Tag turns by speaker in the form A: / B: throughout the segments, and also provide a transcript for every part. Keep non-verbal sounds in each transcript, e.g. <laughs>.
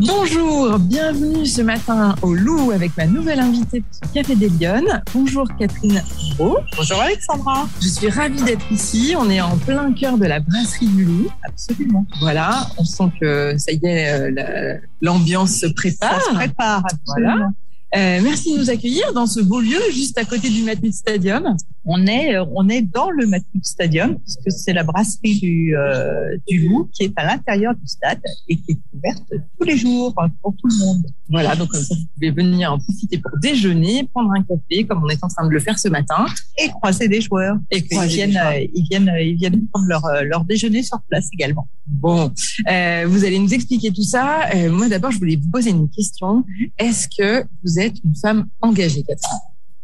A: Bonjour, bienvenue ce matin au Loup avec ma nouvelle invitée pour ce Café des Lyonnes. Bonjour Catherine Giraud.
B: Bonjour Alexandra.
A: Je suis ravie d'être ici. On est en plein cœur de la brasserie du Loup.
B: Absolument.
A: Voilà, on sent que ça y est, euh, la- l'ambiance se prépare.
B: Ça se prépare.
A: Voilà.
B: Voilà.
A: Euh, merci de nous accueillir dans ce beau lieu juste à côté du Matmut Stadium.
B: On est, euh, on est dans le Matmut Stadium puisque c'est la brasserie du, euh, du Loup qui est à l'intérieur du stade et qui est ouverte tous les jours pour tout le monde.
A: Voilà, donc comme ça, vous pouvez venir en profiter pour déjeuner, prendre un café, comme on est en train de le faire ce matin.
B: Et croiser des joueurs.
A: Et
B: Ils viennent,
A: joueurs.
B: euh, ils viennent, euh, ils viennent prendre leur, leur déjeuner sur place également.
A: Bon, euh, vous allez nous expliquer tout ça. Euh, moi, d'abord, je voulais vous poser une question. Est-ce que vous êtes une femme engagée, Catherine?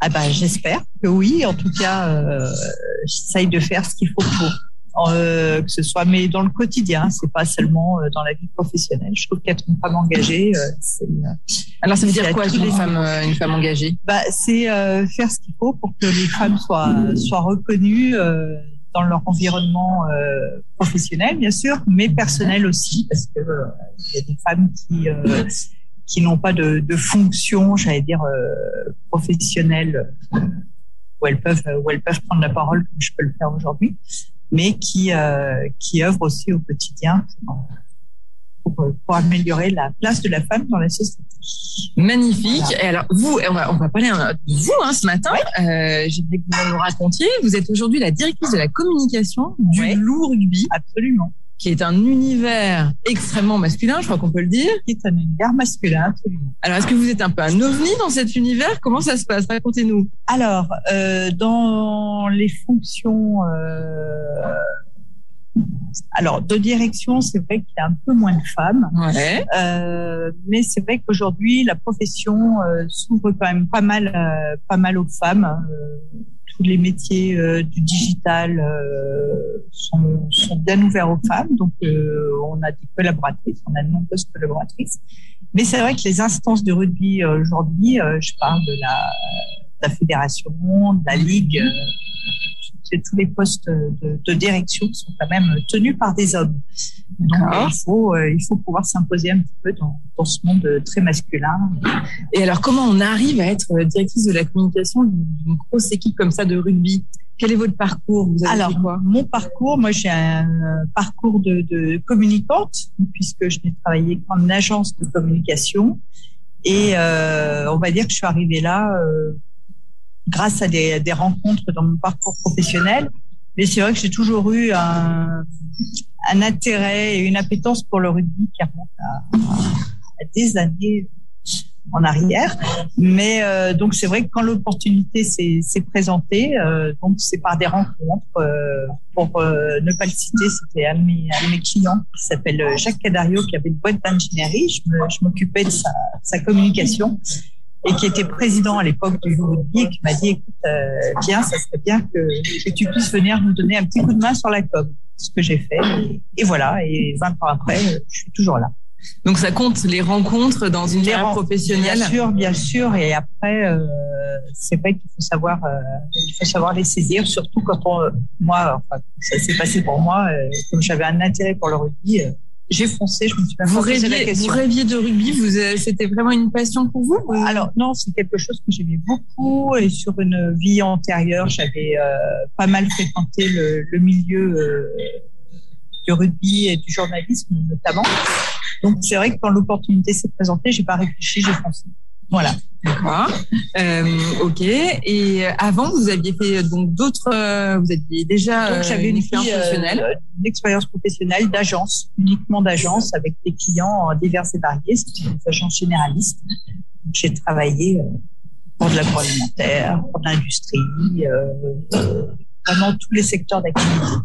B: Ah ben, j'espère que oui. En tout cas, euh, j'essaye de faire ce qu'il faut pour. Euh, que ce soit mais dans le quotidien c'est pas seulement euh, dans la vie professionnelle je trouve qu'être une femme engagée euh, c'est euh,
A: Alors, ça veut dire quoi, une femme, euh, une femme engagée?
B: Bah, c'est euh, faire ce qu'il faut pour que les femmes soient, soient reconnues euh, dans leur environnement euh, professionnel, bien sûr, mais personnel aussi, parce que euh, il y a des femmes qui euh, qui n'ont pas de, de fonction, j'allais dire euh, professionnelle, où elles peuvent où elles peuvent prendre la parole comme je peux le faire aujourd'hui, mais qui euh, qui œuvrent aussi au quotidien pour, pour, pour améliorer la place de la femme dans la société.
A: Magnifique.
B: Voilà.
A: Et alors, vous, on va, on va parler de vous hein, ce matin. Euh, J'aimerais que vous nous racontiez. Vous êtes aujourd'hui la directrice de la communication du
B: Ouais.
A: Loup Rugby,
B: Absolument.
A: Qui est un univers extrêmement masculin, je crois qu'on peut le dire.
B: Qui est un univers masculin, absolument.
A: Alors, est-ce que vous êtes un peu un ovni dans cet univers? Comment ça se passe? Racontez-nous.
B: Alors, euh, dans les fonctions, euh, alors de direction, c'est vrai qu'il y a un peu moins de femmes,
A: Ouais.
B: euh, mais c'est vrai qu'aujourd'hui la profession s'ouvre quand même pas mal, pas mal aux femmes. Tous les métiers euh, du digital euh, sont, bien ouverts aux femmes, donc euh, on a des collaboratrices, on a de nombreuses collaboratrices. Mais c'est vrai que les instances de rugby aujourd'hui, je parle de la, fédération, de la ligue, tous les postes de, de direction sont quand même tenus par des hommes. Donc
A: D'accord.
B: il faut, euh, il faut pouvoir s'imposer un petit peu dans, dans ce monde très masculin.
A: Et alors, comment on arrive à être euh, directrice de la communication d'une grosse équipe comme ça de rugby? Quel est votre parcours? Vous avez
B: Alors,
A: fait quoi?
B: mon parcours, moi j'ai un euh, parcours de, de communicante, puisque je n'ai travaillé qu'en agence de communication. Et euh, on va dire que je suis arrivée là euh, grâce à des, des rencontres dans mon parcours professionnel. Mais c'est vrai que j'ai toujours eu un, un intérêt et une appétence pour le rugby qui remonte à, des années en arrière. Mais euh, donc c'est vrai que quand l'opportunité s'est présentée, euh, donc c'est par des rencontres. euh, pour euh, ne pas le citer, c'était un, un de mes clients qui s'appelle Jacques Cadario, qui avait une boîte d'ingénierie. Je m'occupais de sa, sa communication et qui était président à l'époque du rugby et qui m'a dit écoute, euh, viens, ça serait bien que, que tu puisses venir nous donner un petit coup de main sur la com. Ce que j'ai fait. Et, voilà. Et 20 ans après, euh, je suis toujours là.
A: Donc, ça compte les rencontres dans une carrière professionnelle
B: Bien sûr, bien sûr. Et après, euh, c'est vrai qu'il faut savoir, euh, il faut savoir les saisir, surtout quand on, moi, enfin, ça s'est passé pour moi, euh, comme j'avais un intérêt pour le rugby, euh, j'ai foncé, je me suis pas
A: Vous
B: posé la
A: rêviez, vous
B: question.
A: rêviez de rugby vous, euh, C'était vraiment une passion pour vous ou-
B: Alors non, c'est quelque chose que j'aimais beaucoup et sur une vie antérieure, j'avais euh, pas mal fréquenté le, le milieu euh, du rugby et du journalisme notamment. Donc c'est vrai que quand l'opportunité s'est présentée, j'ai pas réfléchi, j'ai foncé. Voilà.
A: D'accord. Euh, ok. Et avant, vous aviez fait euh, donc d'autres. euh, vous aviez déjà
B: Donc j'avais une,
A: expérience
B: euh,
A: professionnelle.
B: une expérience professionnelle d'agence, uniquement d'agence, avec des clients divers et variés. C'était des agences généralistes. Donc, J'ai travaillé pour de l'agroalimentaire, pour de l'industrie, vraiment tous les secteurs d'activité.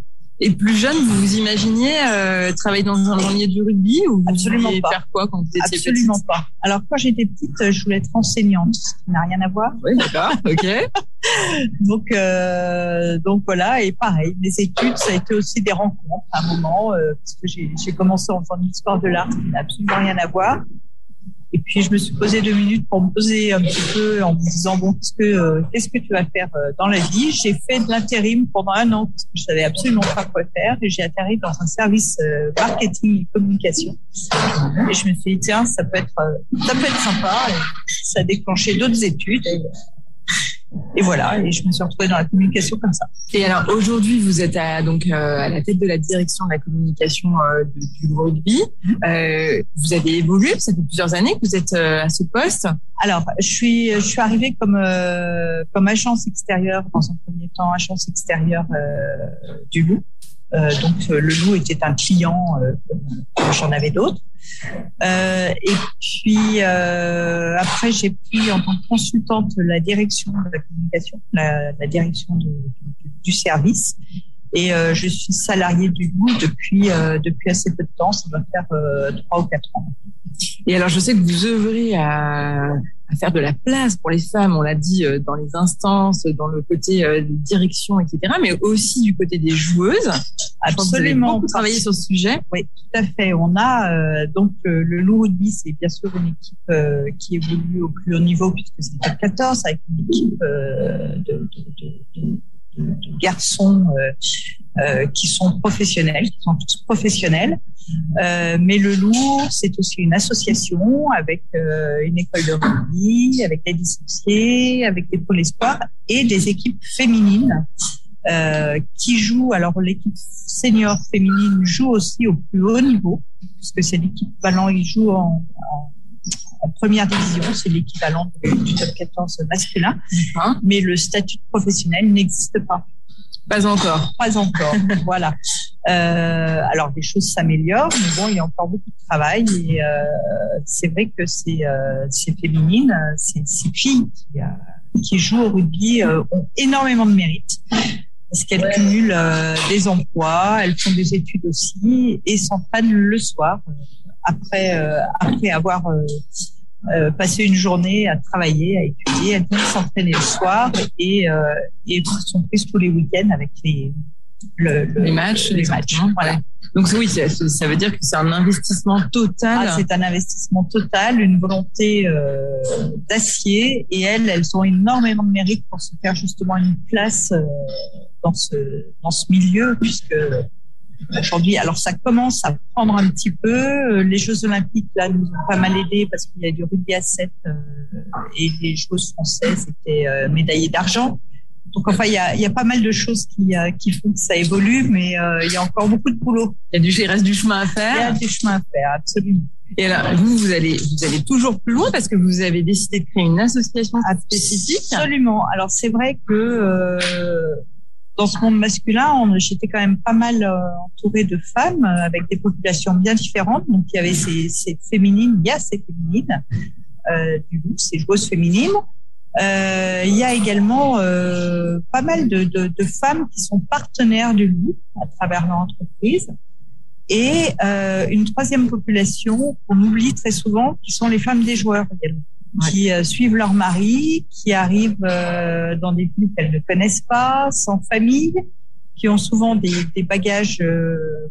A: Et plus jeune, vous vous imaginiez euh, travailler dans un milieu du rugby ou vous
B: Absolument
A: vouliez
B: pas.
A: faire quoi quand vous étiez
B: Absolument pas. Alors quand j'étais petite, je voulais être enseignante, ce qui n'a rien à voir.
A: Oui, d'accord. Ok. <laughs>
B: Donc, euh, donc voilà, et pareil, mes études, ça a été aussi des rencontres à un moment, euh, parce que j'ai commencé en faisant une histoire de l'art, qui n'a absolument rien à voir. Et puis, je me suis posé deux minutes pour me poser un petit peu en me disant, bon, qu'est-ce que, euh, qu'est-ce que tu vas faire euh, dans la vie? J'ai fait de l'intérim pendant un an parce que je savais absolument pas quoi faire et j'ai atterri dans un service euh, marketing et communication. Et je me suis dit, tiens, ça peut être, ça peut être sympa. Et ça a déclenché d'autres études. Et voilà, et je me suis retrouvée dans la communication comme ça.
A: Et alors aujourd'hui, vous êtes à, donc euh, à la tête de la direction de la communication euh, du rugby. Mhm. Euh, vous avez évolué, ça fait plusieurs années que vous êtes à ce poste.
B: Alors, je suis je suis arrivée comme comme agence extérieure dans un premier temps, agence extérieure du Loup. Donc le Loup était un client, j'en avais d'autres. Euh, et puis euh, après, j'ai pris en tant que consultante la direction de la communication, la, la direction du, du, service. Et euh, je suis salariée du goût depuis depuis assez peu de temps. Ça doit faire trois ou quatre ans.
A: Et alors, je sais que vous œuvrez à, à faire de la place pour les femmes, on l'a dit, euh, dans les instances, dans le côté euh, direction, etc., mais aussi du côté des joueuses.
B: Absolument.
A: Vous travailler sur ce sujet.
B: Oui, tout à fait. On a euh, donc le Loup Rugby, c'est bien sûr une équipe qui évolue au plus haut niveau puisque c'est le 14 avec une équipe de, de, de, de garçons euh, qui sont professionnels, qui sont tous professionnels. Euh, mais le Loup, c'est aussi une association avec euh, une école de rugby, avec des licenciés, avec des pôles espoirs et des équipes féminines euh, qui jouent. Alors l'équipe senior féminine joue aussi au plus haut niveau, puisque c'est l'équipe Valent, ils jouent en, en en première division, c'est l'équivalent du top 14 masculin, mais le statut professionnel n'existe pas.
A: Pas encore.
B: Pas encore. <laughs> voilà. Euh, alors les choses s'améliorent, mais bon, il y a encore beaucoup de travail et euh, c'est vrai que c'est euh, ces féminines, ces, filles qui, euh, qui jouent au rugby ont énormément de mérite parce qu'elles cumulent des emplois, elles font des études aussi et s'entraînent le soir après après avoir euh, passer une journée à travailler, à étudier, elles viennent s'entraîner le soir et, euh, et sont prises tous les week-ends avec les,
A: le, les matchs.
B: Les matchs. Voilà.
A: Donc oui, ça veut dire que c'est un investissement total.
B: Ah, c'est un investissement total, une volonté euh, d'acier. Et elles, elles ont énormément de mérite pour se faire justement une place euh, dans ce dans ce milieu, puisque aujourd'hui. Alors ça commence à prendre un petit peu. Les Jeux Olympiques là nous ont pas mal aidé parce qu'il y a du rugby à 7 euh, et les joueuses françaises étaient euh, médaillées d'argent. Donc enfin il y a, y a pas mal de choses qui, euh, qui font que ça évolue, mais il y a encore beaucoup de boulot.
A: Il y a du, il reste du chemin à faire.
B: Il y a du chemin à faire, absolument.
A: Et alors, vous, vous allez, vous allez toujours plus loin parce que vous avez décidé de créer une association spécifique.
B: Absolument. Alors, c'est vrai que euh, dans ce monde masculin, j'étais quand même pas mal euh, entourée de femmes euh, avec des populations bien différentes. Donc, il y avait ces, ces féminines, il y a ces féminines euh, du loup, ces joueuses féminines. Il y a également pas mal de, de, femmes qui sont partenaires du loup à travers leur entreprise. Et une troisième population qu'on oublie très souvent, qui sont les femmes des joueurs également qui euh, suivent leur mari, qui arrivent euh, dans des villes qu'elles ne connaissent pas, sans famille, qui ont souvent des, des bagages euh,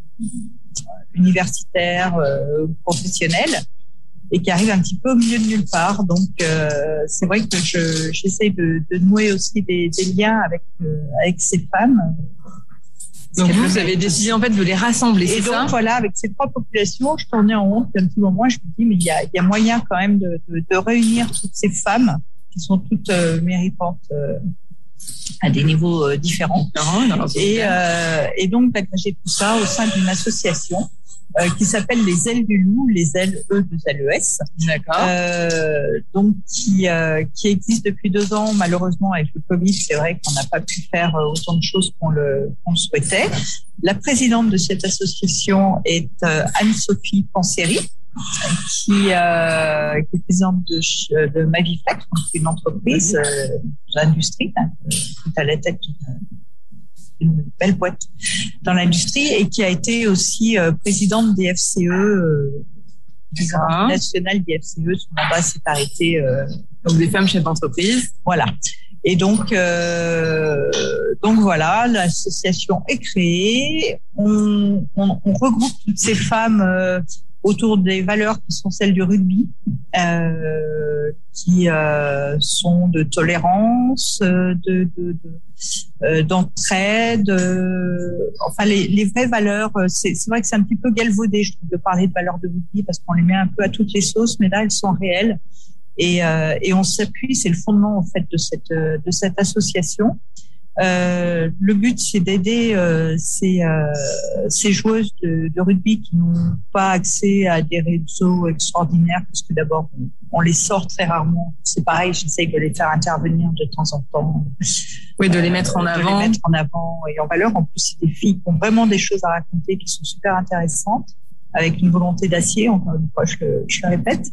B: universitaires, professionnels, et qui arrivent un petit peu au milieu de nulle part. Donc, c'est vrai que j'essaie de, de, nouer aussi des, des liens avec avec ces femmes
A: donc vous avez décidé en fait de les rassembler,
B: c'est
A: ça
B: voilà, avec ces trois populations, je tournais en honte un petit moment. Je me dis mais il y a, y a moyen quand même de, de, de, réunir toutes ces femmes qui sont toutes euh, méritantes euh, à des niveaux euh, différents. et, euh, et donc d'agréger tout ça au sein d'une association euh, qui s'appelle les ailes du loup, les ailes E de LES.
A: D'accord.
B: Euh, donc qui euh, qui existe depuis deux ans. Malheureusement avec le Covid, c'est vrai qu'on n'a pas pu faire euh, autant de choses qu'on le qu'on souhaitait. La présidente de cette association est Anne-Sophie Panseri qui, euh, qui est présidente de, de une entreprise euh, d'industrie, hein, qui est à la tête une belle boîte dans l'industrie et qui a été aussi euh, présidente des FCE, euh, nationale des FCE. Son mandat s'est arrêté. Euh,
A: donc des femmes chefs d'entreprise.
B: Voilà. Et donc, euh, donc voilà, l'association est créée. On, on, on, regroupe toutes ces femmes euh, autour des valeurs qui sont celles du rugby, euh, qui euh, sont de tolérance, de, de, de euh, d'entraide, enfin les, les, vraies valeurs. C'est, c'est vrai que c'est un petit peu galvaudé, je trouve, de parler de valeurs de rugby parce qu'on les met un peu à toutes les sauces, mais là elles sont réelles et, et on s'appuie. C'est le fondement en fait de cette de cette association. Euh, le but, c'est d'aider euh, ces, euh, ces joueuses de, de rugby qui n'ont pas accès à des réseaux extraordinaires, parce que d'abord, on, les sort très rarement. C'est pareil, j'essaye de les faire intervenir de temps en temps.
A: Oui, de les mettre en avant.
B: De les mettre en avant et en valeur. En plus, c'est des filles qui ont vraiment des choses à raconter qui sont super intéressantes avec une volonté d'acier, encore une fois, je le, je le répète,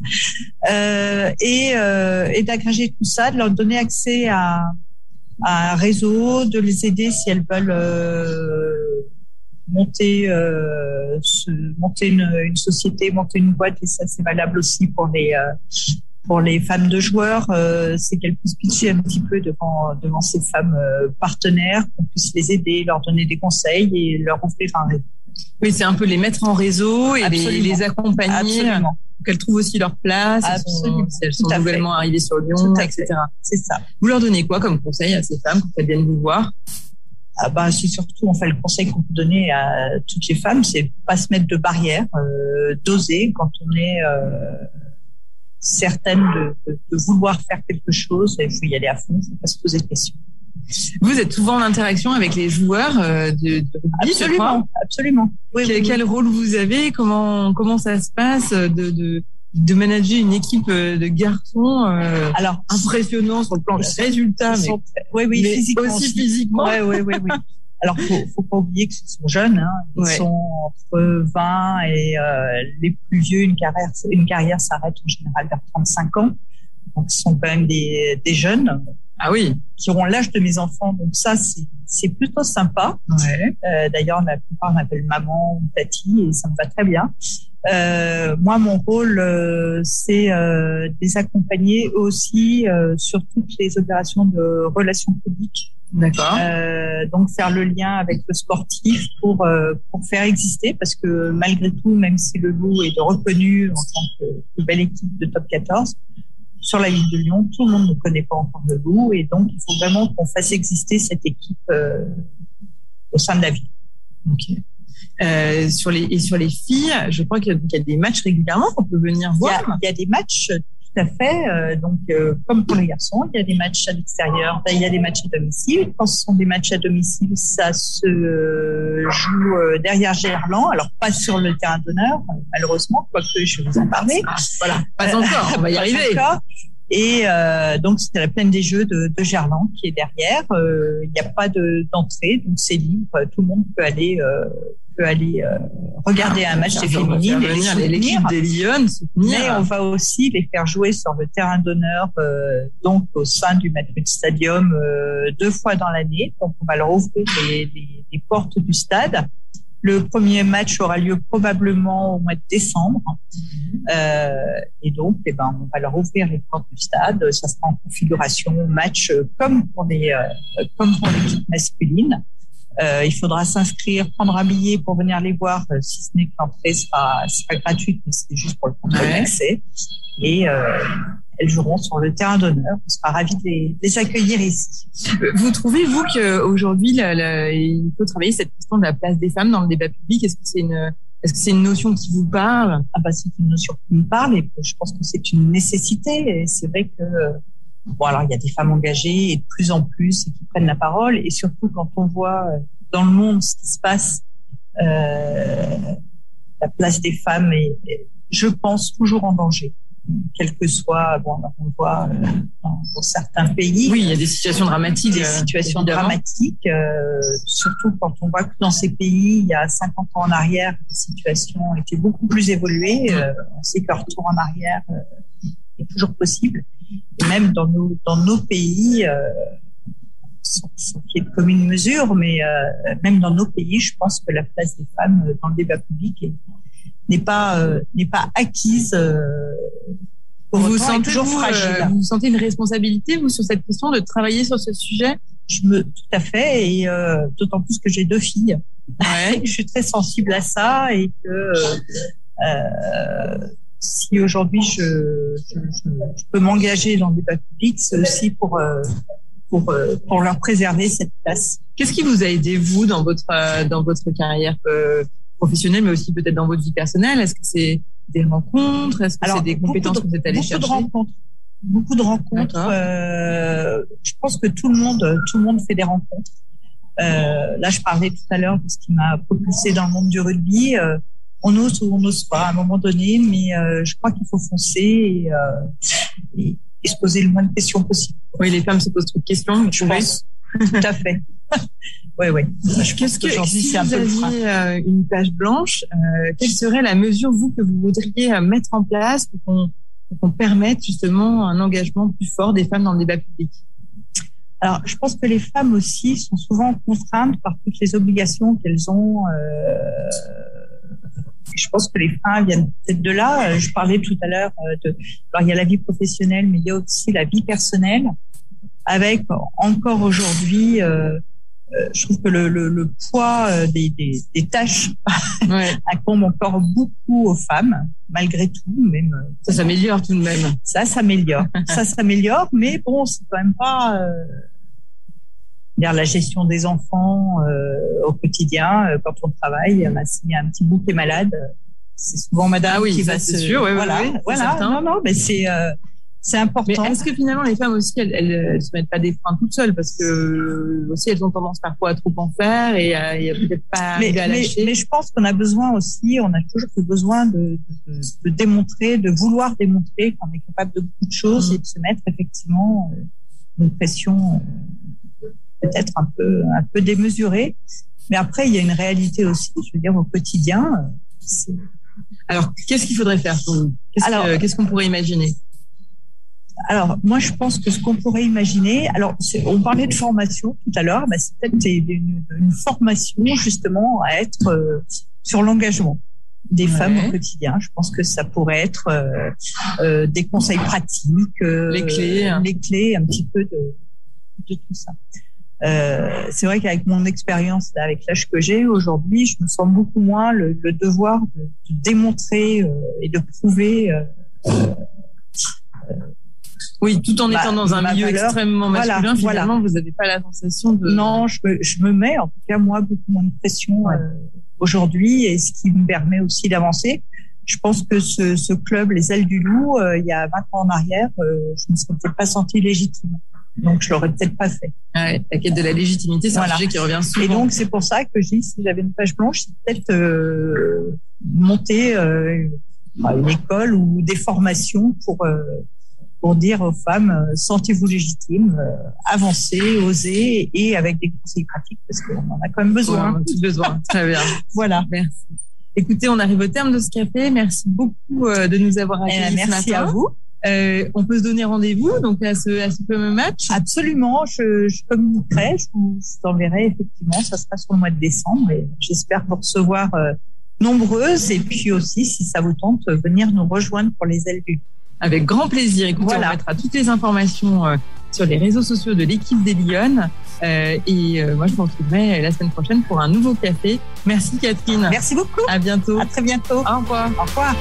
B: euh, et, euh, et d'agréger tout ça, de leur donner accès à, un réseau, de les aider si elles veulent euh, monter, euh, une, société, monter une boîte, et ça c'est valable aussi pour les euh, pour les femmes de joueurs, c'est qu'elles puissent pitcher un petit peu devant devant ces femmes partenaires, qu'on puisse les aider, leur donner des conseils et leur offrir un réseau.
A: Oui, c'est un peu les mettre en réseau et les, les, accompagner. Absolument qu'elles trouvent aussi leur place, Absolument. elles sont, nouvellement arrivées sur Lyon, etc.
B: C'est ça.
A: Vous leur donnez quoi comme conseil à ces femmes quand elles viennent vous voir?
B: Ah bah, c'est surtout, fait le conseil qu'on peut donner à toutes les femmes, c'est pas se mettre de barrières, euh, d'oser quand on est euh, certaine de, de, de, vouloir faire quelque chose, il faut y aller à fond, il faut pas se poser de questions.
A: Vous êtes souvent en interaction avec les joueurs euh, de, de rugby,
B: absolument, absolument.
A: Oui, quel, quel, rôle vous avez? Comment comment ça se passe de, de de manager une équipe euh, de garçons euh, alors impressionnant sur le plan des résultats mais,
B: oui, oui,
A: mais
B: physiquement
A: aussi physiquement
B: oui oui oui, oui. alors faut faut pas oublier que ce sont jeunes hein. ils ouais. sont entre 20 et euh, les plus vieux une carrière une carrière s'arrête en général vers 35 ans donc ce sont quand même des des jeunes
A: ah oui.
B: Qui auront l'âge de mes enfants. Donc ça, c'est plutôt sympa.
A: Ouais.
B: Euh, D'ailleurs, la plupart m'appellent maman ou tati et ça me va très bien. Euh, moi, mon rôle, euh, c'est euh, de les accompagner aussi euh, sur toutes les opérations de relations publiques.
A: D'accord.
B: Euh, donc faire le lien avec le sportif pour pour faire exister parce que malgré tout, même si le loup est reconnu en tant que belle équipe de top 14, sur la ville de Lyon, tout le monde ne connaît pas encore le loup et donc il faut vraiment qu'on fasse exister cette équipe euh, au sein de la ville.
A: Ok. Euh, sur les et sur les filles, je crois qu'il y, a des matchs régulièrement qu'on peut venir voir.
B: Il y a, il y a des matchs à fait. Euh, donc, euh, comme pour les garçons, il y a des matchs à l'extérieur, il y a des matchs à domicile. Quand ce sont des matchs à domicile, ça se joue euh, derrière Gerland. Alors, pas sur le terrain d'honneur, malheureusement, quoique je vais vous en parler.
A: Ah, voilà, pas encore, on va y <laughs> arriver.
B: Encore. Et euh, donc, c'était la plaine des Jeux de, de Gerland qui est derrière. Il n'y a pas d'entrée, donc c'est libre. Tout le monde peut aller peut aller euh, regarder un match des féminines et les
A: l'équipe des Lyon
B: Mais on va aussi les faire jouer sur le terrain d'honneur, euh, donc au sein du Madrid Stadium euh, deux fois dans l'année. Donc on va leur ouvrir les, les, les, portes du stade. Le premier match aura lieu probablement au mois de décembre. Euh, et donc, eh ben, on va leur ouvrir les portes du stade. Ça sera en configuration match comme pour les, comme pour l'équipe masculine. Euh, il faudra s'inscrire, prendre un billet pour venir les voir, euh, si ce n'est que l'entrée sera, sera gratuite, mais c'est juste pour le contrôle ouais. d'accès. Et euh, elles joueront sur le terrain d'honneur. On sera ravis de les, de les, accueillir ici.
A: Vous trouvez, vous, qu'aujourd'hui, il faut travailler cette question de la place des femmes dans le débat public? Est-ce que c'est une... Est-ce que c'est une notion qui vous parle?
B: Ah bah c'est une notion qui me parle et je pense que c'est une nécessité. Et c'est vrai que Bon, alors il y a des femmes engagées et de plus en plus et qui prennent la parole. Et surtout quand on voit euh, dans le monde ce qui se passe, euh, la place des femmes est, je pense, toujours en danger. Quel que soit, bon, on voit euh, dans, dans, certains pays.
A: Oui, il y a des situations dramatiques.
B: Des euh, situations dramatiques, euh, surtout quand on voit que dans ces pays, il y a 50 ans en arrière, les situations étaient beaucoup plus évoluées. On sait qu'un retour en arrière est toujours possible même dans nos, dans nos pays, euh, sans, qu'il y ait de commune mesure, mais euh, même dans nos pays, je pense que la place des femmes dans le débat public n'est pas euh, n'est pas acquise. Euh,
A: vous sentez toujours vous, fragile. Euh, vous sentez une responsabilité vous sur cette question de travailler sur ce sujet?
B: Je me tout à fait et d'autant plus que j'ai deux filles.
A: Ouais. <laughs>
B: je suis très sensible à ça et que Euh, si aujourd'hui je, je, je, peux m'engager dans le débat public, c'est aussi pour euh, pour euh, pour leur préserver cette place.
A: Qu'est-ce qui vous a aidé vous dans votre dans votre carrière professionnelle, mais aussi peut-être dans votre vie personnelle? Est-ce que c'est des rencontres? Est-ce que c'est des compétences que vous êtes allé chercher
B: Beaucoup de rencontres. Beaucoup de rencontres. Euh, je pense que tout le monde, tout le monde fait des rencontres. Euh, là, je parlais tout à l'heure de ce qui m'a propulsé dans le monde du rugby. Euh, on ose ou on n'ose pas à un moment donné, mais euh, je crois qu'il faut foncer et, euh, et, et, se poser le moins de questions possible.
A: Oui, les femmes se posent trop de questions,
B: je pense. <laughs> tout à fait. <laughs> oui, oui.
A: Qu'est-ce que, si vous aviez euh, une page blanche, euh, quelle serait la mesure, vous, que vous voudriez euh, mettre en place pour qu'on, qu'on permette justement un engagement plus fort des femmes dans le débat public?
B: Alors, je pense que les femmes aussi sont souvent contraintes par toutes les obligations qu'elles ont. Euh, je pense que les freins viennent peut-être de là. Je parlais tout à l'heure de. Alors, il y a la vie professionnelle, mais il y a aussi la vie personnelle. Avec encore aujourd'hui, euh, euh, je trouve que le, le, le poids euh, des, des, des tâches <laughs> ouais. incombe encore beaucoup aux femmes, malgré tout. Même
A: ça s'améliore tout de même.
B: Ça s'améliore, ça s'améliore, mais bon, c'est quand même pas euh, la gestion des enfants euh, au quotidien quand on travaille. Bah, S'il y a un petit bout qui est malade, c'est souvent Madame
A: ah oui,
B: qui
A: va
B: se.
A: Sûr, oui,
B: voilà,
A: oui,
B: voilà. Non, non, mais c'est c'est important.
A: Mais est-ce que finalement les femmes aussi, elles, elles, se mettent pas des freins toutes seules parce que aussi elles ont tendance parfois à trop en faire et à, a peut-être pas
B: mais,
A: à.
B: Mais, mais, je pense qu'on a besoin aussi, on a toujours besoin de, de, de démontrer, de vouloir démontrer qu'on est capable de beaucoup de choses mmh. et de se mettre effectivement euh, une pression euh, peut-être un peu un peu démesurée. Mais après, il y a une réalité aussi. Je veux dire au quotidien.
A: Alors, qu'est-ce qu'il faudrait faire pour nous? Qu'est-ce qu'on pourrait imaginer?
B: Alors, moi, je pense que ce qu'on pourrait imaginer, alors, on parlait de formation tout à l'heure, bah, c'est peut-être une, une, formation justement à être euh, sur l'engagement des ouais. femmes au quotidien. Je pense que ça pourrait être euh, euh, des conseils pratiques, euh,
A: les clés, hein.
B: les clés, un petit peu de, de tout ça. Euh, c'est vrai qu'avec mon expérience, avec l'âge que j'ai aujourd'hui, je me sens beaucoup moins le, le devoir de, de démontrer euh, et de prouver
A: oui, tout en étant dans un milieu valeur, extrêmement masculin, voilà, finalement, voilà. vous n'avez pas la sensation de...
B: Non, je me, je me mets, en tout cas, moi, beaucoup moins de pression ouais. euh, aujourd'hui, et ce qui me permet aussi d'avancer. Je pense que ce, ce, club, les ailes du loup, euh, il y a 20 ans en arrière, euh, je ne me serais peut-être pas sentie légitime. Donc, je l'aurais peut-être pas fait.
A: Ah ouais, la quête de la légitimité, c'est voilà. un sujet qui revient souvent.
B: Et donc, c'est pour ça que je dis, si j'avais une page blanche, c'est peut-être euh, monter euh, une école ou des formations pour euh, pour dire aux femmes euh, sentez-vous légitimes, euh, avancez, osez et avec des conseils pratiques parce qu'on en a quand même besoin.
A: Ouais, besoin. Très bien. <laughs>
B: voilà.
A: Merci. Écoutez, on arrive au terme de ce café. Merci beaucoup euh, de nous avoir accueillis
B: merci
A: ce matin.
B: à vous.
A: Euh, on peut se donner rendez-vous donc à ce, à ce fameux match?
B: Absolument, je, je communiquerai, je vous, enverrai effectivement, ça sera sur le mois de décembre et j'espère vous recevoir euh, nombreuses et puis aussi, si ça vous tente, venir nous rejoindre pour les ailes du
A: avec grand plaisir. Écoutez, voilà. on mettra toutes les informations euh, sur les réseaux sociaux de l'équipe des Lyonnes. Euh, et euh, moi, je vous retrouverai la semaine prochaine pour un nouveau café. Merci Catherine.
B: Merci beaucoup.
A: À bientôt.
B: À très bientôt.
A: Au revoir.
B: Au revoir.